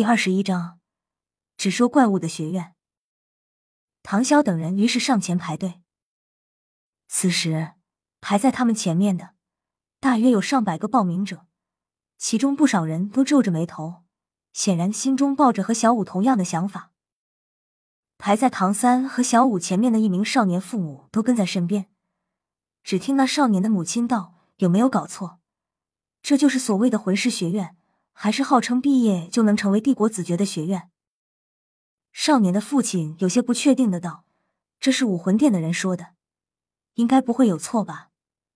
第二十一章，只说怪物的学院。唐潇等人于是上前排队。此时排在他们前面的大约有上百个报名者，其中不少人都皱着眉头，显然心中抱着和小五同样的想法。排在唐三和小五前面的一名少年，父母都跟在身边。只听那少年的母亲道：“有没有搞错？这就是所谓的魂师学院，还是号称毕业就能成为帝国子爵的学院？”少年的父亲有些不确定的道：“这是武魂殿的人说的，应该不会有错吧？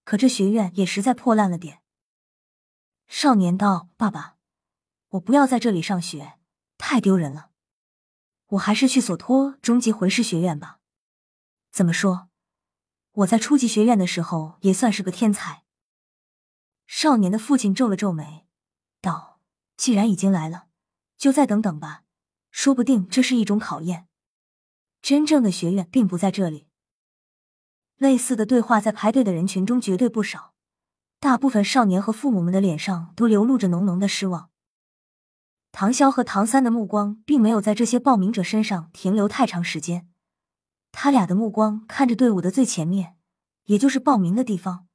可这学院也实在破烂了点。”少年道：“爸爸，我不要在这里上学，太丢人了。我还是去索托终极魂师学院吧。怎么说？”我在初级学院的时候也算是个天才。少年的父亲皱了皱眉，道：“既然已经来了，就再等等吧，说不定这是一种考验。真正的学院并不在这里。”类似的对话在排队的人群中绝对不少，大部分少年和父母们的脸上都流露着浓浓的失望。唐潇和唐三的目光并没有在这些报名者身上停留太长时间。他俩的目光看着队伍的最前面，也就是报名的地方。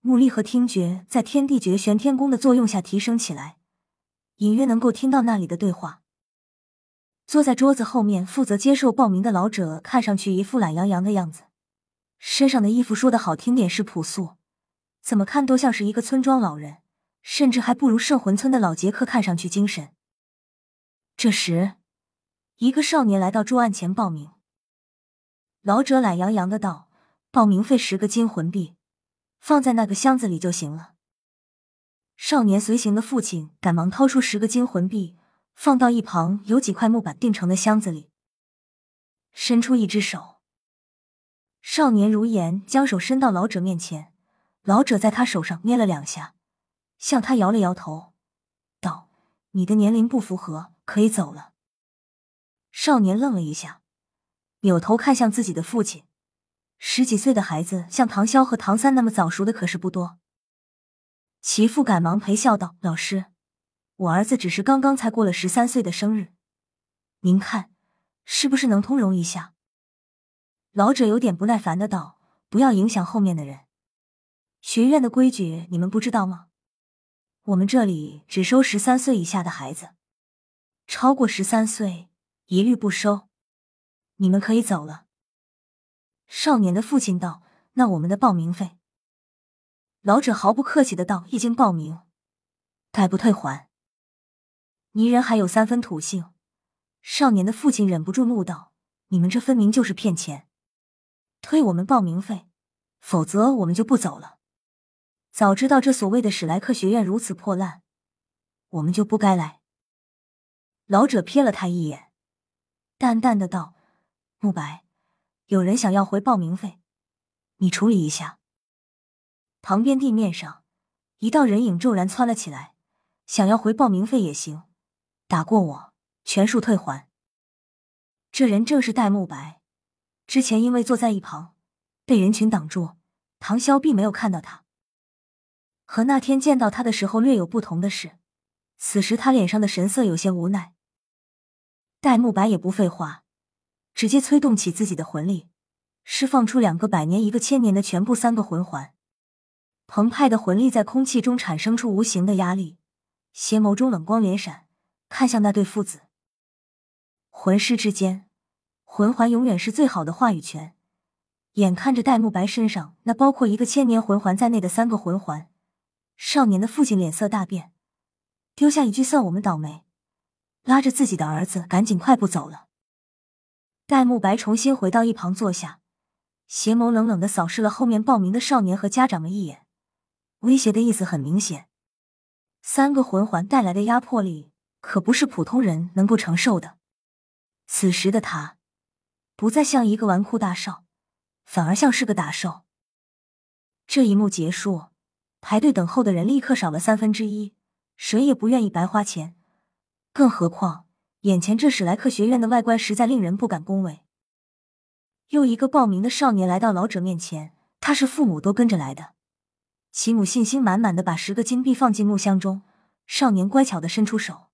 目力和听觉在天地绝玄天功的作用下提升起来，隐约能够听到那里的对话。坐在桌子后面负责接受报名的老者，看上去一副懒洋洋的样子，身上的衣服说的好听点是朴素，怎么看都像是一个村庄老人，甚至还不如圣魂村的老杰克看上去精神。这时，一个少年来到桌案前报名。老者懒洋洋的道：“报名费十个金魂币，放在那个箱子里就行了。”少年随行的父亲赶忙掏出十个金魂币，放到一旁有几块木板钉成的箱子里，伸出一只手。少年如言将手伸到老者面前，老者在他手上捏了两下，向他摇了摇头，道：“你的年龄不符合，可以走了。”少年愣了一下。扭头看向自己的父亲，十几岁的孩子像唐潇和唐三那么早熟的可是不多。其父赶忙陪笑道：“老师，我儿子只是刚刚才过了十三岁的生日，您看是不是能通融一下？”老者有点不耐烦的道：“不要影响后面的人，学院的规矩你们不知道吗？我们这里只收十三岁以下的孩子，超过十三岁一律不收。”你们可以走了。少年的父亲道：“那我们的报名费？”老者毫不客气的道：“一经报名，概不退还。”泥人还有三分土性。少年的父亲忍不住怒道：“你们这分明就是骗钱，退我们报名费，否则我们就不走了。早知道这所谓的史莱克学院如此破烂，我们就不该来。”老者瞥了他一眼，淡淡的道。慕白，有人想要回报名费，你处理一下。旁边地面上，一道人影骤然窜了起来，想要回报名费也行，打过我，全数退还。这人正是戴沐白，之前因为坐在一旁，被人群挡住，唐潇并没有看到他。和那天见到他的时候略有不同的是，此时他脸上的神色有些无奈。戴沐白也不废话。直接催动起自己的魂力，释放出两个百年、一个千年的全部三个魂环。澎湃的魂力在空气中产生出无形的压力，邪眸中冷光连闪，看向那对父子。魂师之间，魂环永远是最好的话语权。眼看着戴沐白身上那包括一个千年魂环在内的三个魂环，少年的父亲脸色大变，丢下一句“算我们倒霉”，拉着自己的儿子赶紧快步走了。戴沐白重新回到一旁坐下，邪眸冷冷的扫视了后面报名的少年和家长们一眼，威胁的意思很明显。三个魂环带来的压迫力可不是普通人能够承受的。此时的他，不再像一个纨绔大少，反而像是个打手。这一幕结束，排队等候的人立刻少了三分之一，谁也不愿意白花钱，更何况。眼前这史莱克学院的外观实在令人不敢恭维。又一个报名的少年来到老者面前，他是父母都跟着来的。其母信心满满的把十个金币放进木箱中，少年乖巧的伸出手。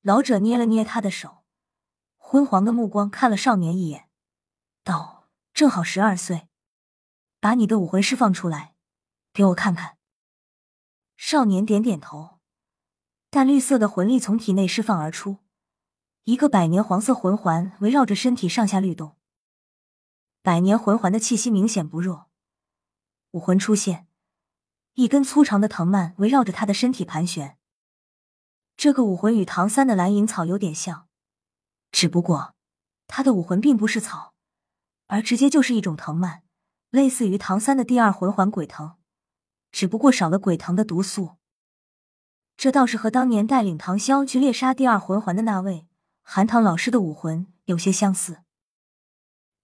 老者捏了捏他的手，昏黄的目光看了少年一眼，道：“正好十二岁，把你的武魂释放出来，给我看看。”少年点点头，淡绿色的魂力从体内释放而出，一个百年黄色魂环围绕着身体上下律动。百年魂环的气息明显不弱，武魂出现，一根粗长的藤蔓围绕着他的身体盘旋。这个武魂与唐三的蓝银草有点像，只不过他的武魂并不是草，而直接就是一种藤蔓，类似于唐三的第二魂环鬼藤，只不过少了鬼藤的毒素。这倒是和当年带领唐潇去猎杀第二魂环的那位韩唐老师的武魂有些相似。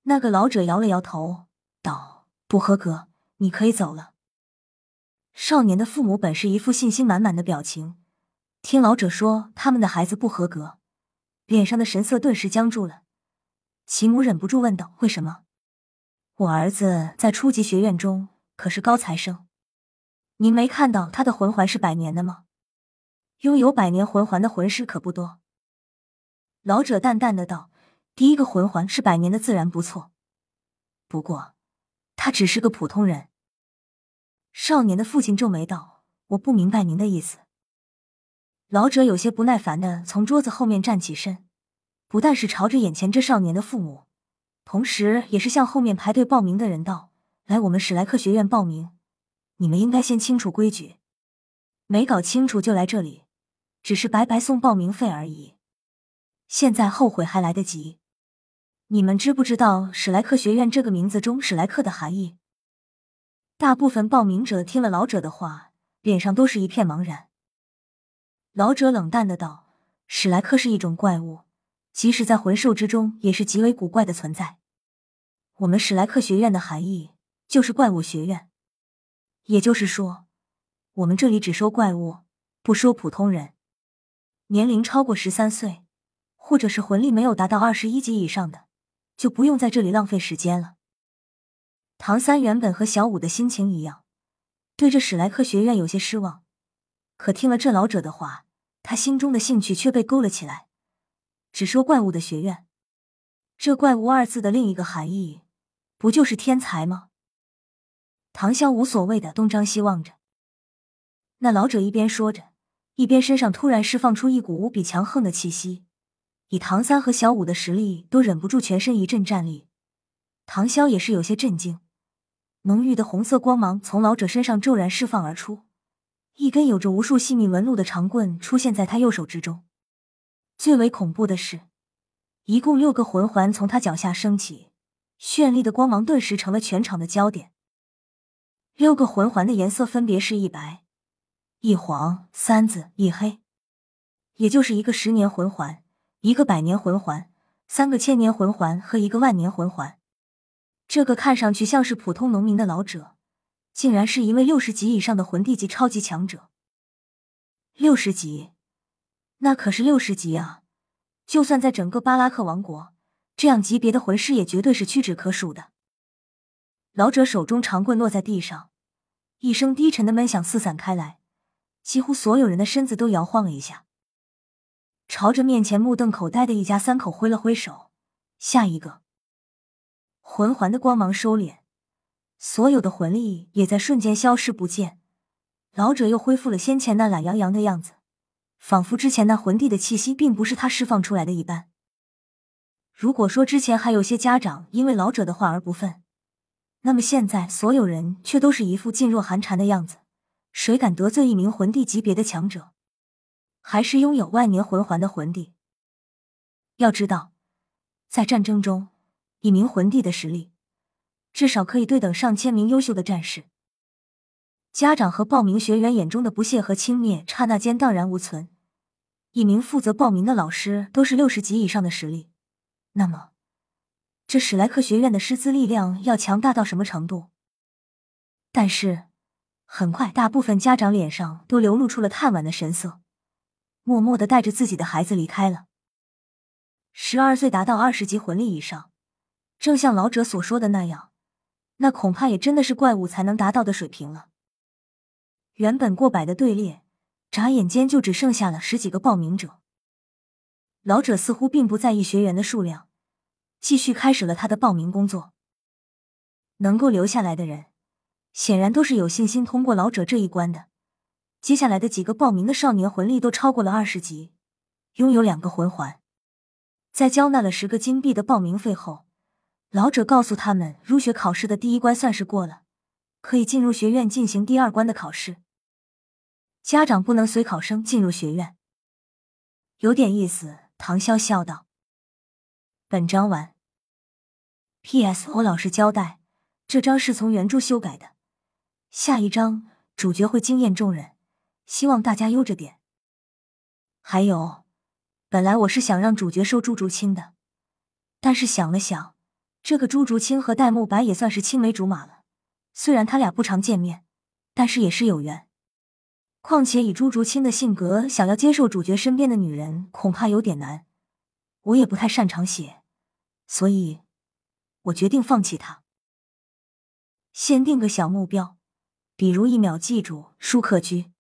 那个老者摇了摇头，道：“不合格，你可以走了。”少年的父母本是一副信心满满的表情。听老者说他们的孩子不合格，脸上的神色顿时僵住了。其母忍不住问道：“为什么？我儿子在初级学院中可是高材生，您没看到他的魂环是百年的吗？拥有百年魂环的魂师可不多。”老者淡淡的道：“第一个魂环是百年的自然不错，不过他只是个普通人。”少年的父亲皱眉道：“我不明白您的意思。”老者有些不耐烦的从桌子后面站起身，不但是朝着眼前这少年的父母，同时也是向后面排队报名的人道：“来我们史莱克学院报名，你们应该先清楚规矩，没搞清楚就来这里，只是白白送报名费而已。现在后悔还来得及。你们知不知道史莱克学院这个名字中史莱克的含义？”大部分报名者听了老者的话，脸上都是一片茫然。老者冷淡的道：“史莱克是一种怪物，即使在魂兽之中也是极为古怪的存在。我们史莱克学院的含义就是怪物学院，也就是说，我们这里只收怪物，不收普通人。年龄超过十三岁，或者是魂力没有达到二十一级以上的，就不用在这里浪费时间了。”唐三原本和小五的心情一样，对这史莱克学院有些失望。可听了这老者的话，他心中的兴趣却被勾了起来。只说怪物的学院，这“怪物”二字的另一个含义，不就是天才吗？唐潇无所谓的东张西望着。那老者一边说着，一边身上突然释放出一股无比强横的气息，以唐三和小五的实力，都忍不住全身一阵战栗。唐潇也是有些震惊，浓郁的红色光芒从老者身上骤然释放而出。一根有着无数细密纹路的长棍出现在他右手之中。最为恐怖的是，一共六个魂环从他脚下升起，绚丽的光芒顿时成了全场的焦点。六个魂环的颜色分别是一白、一黄、三紫、一黑，也就是一个十年魂环、一个百年魂环、三个千年魂环和一个万年魂环。这个看上去像是普通农民的老者。竟然是一位六十级以上的魂帝级超级强者。六十级，那可是六十级啊！就算在整个巴拉克王国，这样级别的魂师也绝对是屈指可数的。老者手中长棍落在地上，一声低沉的闷响四散开来，几乎所有人的身子都摇晃了一下，朝着面前目瞪口呆的一家三口挥了挥手。下一个，魂环的光芒收敛。所有的魂力也在瞬间消失不见，老者又恢复了先前那懒洋洋的样子，仿佛之前那魂帝的气息并不是他释放出来的一般。如果说之前还有些家长因为老者的话而不忿，那么现在所有人却都是一副噤若寒蝉的样子。谁敢得罪一名魂帝级别的强者，还是拥有万年魂环的魂帝？要知道，在战争中，一名魂帝的实力。至少可以对等上千名优秀的战士。家长和报名学员眼中的不屑和轻蔑，刹那间荡然无存。一名负责报名的老师都是六十级以上的实力，那么这史莱克学院的师资力量要强大到什么程度？但是很快，大部分家长脸上都流露出了叹惋的神色，默默的带着自己的孩子离开了。十二岁达到二十级魂力以上，正像老者所说的那样。那恐怕也真的是怪物才能达到的水平了。原本过百的队列，眨眼间就只剩下了十几个报名者。老者似乎并不在意学员的数量，继续开始了他的报名工作。能够留下来的人，显然都是有信心通过老者这一关的。接下来的几个报名的少年魂力都超过了二十级，拥有两个魂环。在交纳了十个金币的报名费后，老者告诉他们，入学考试的第一关算是过了，可以进入学院进行第二关的考试。家长不能随考生进入学院，有点意思。唐潇笑道。本章完。P.S. 欧老师交代，这章是从原著修改的，下一章主角会惊艳众人，希望大家悠着点。还有。本来我是想让主角收朱竹清的，但是想了想，这个朱竹清和戴沐白也算是青梅竹马了。虽然他俩不常见面，但是也是有缘。况且以朱竹清的性格，想要接受主角身边的女人，恐怕有点难。我也不太擅长写，所以我决定放弃他。先定个小目标，比如一秒记住舒克居。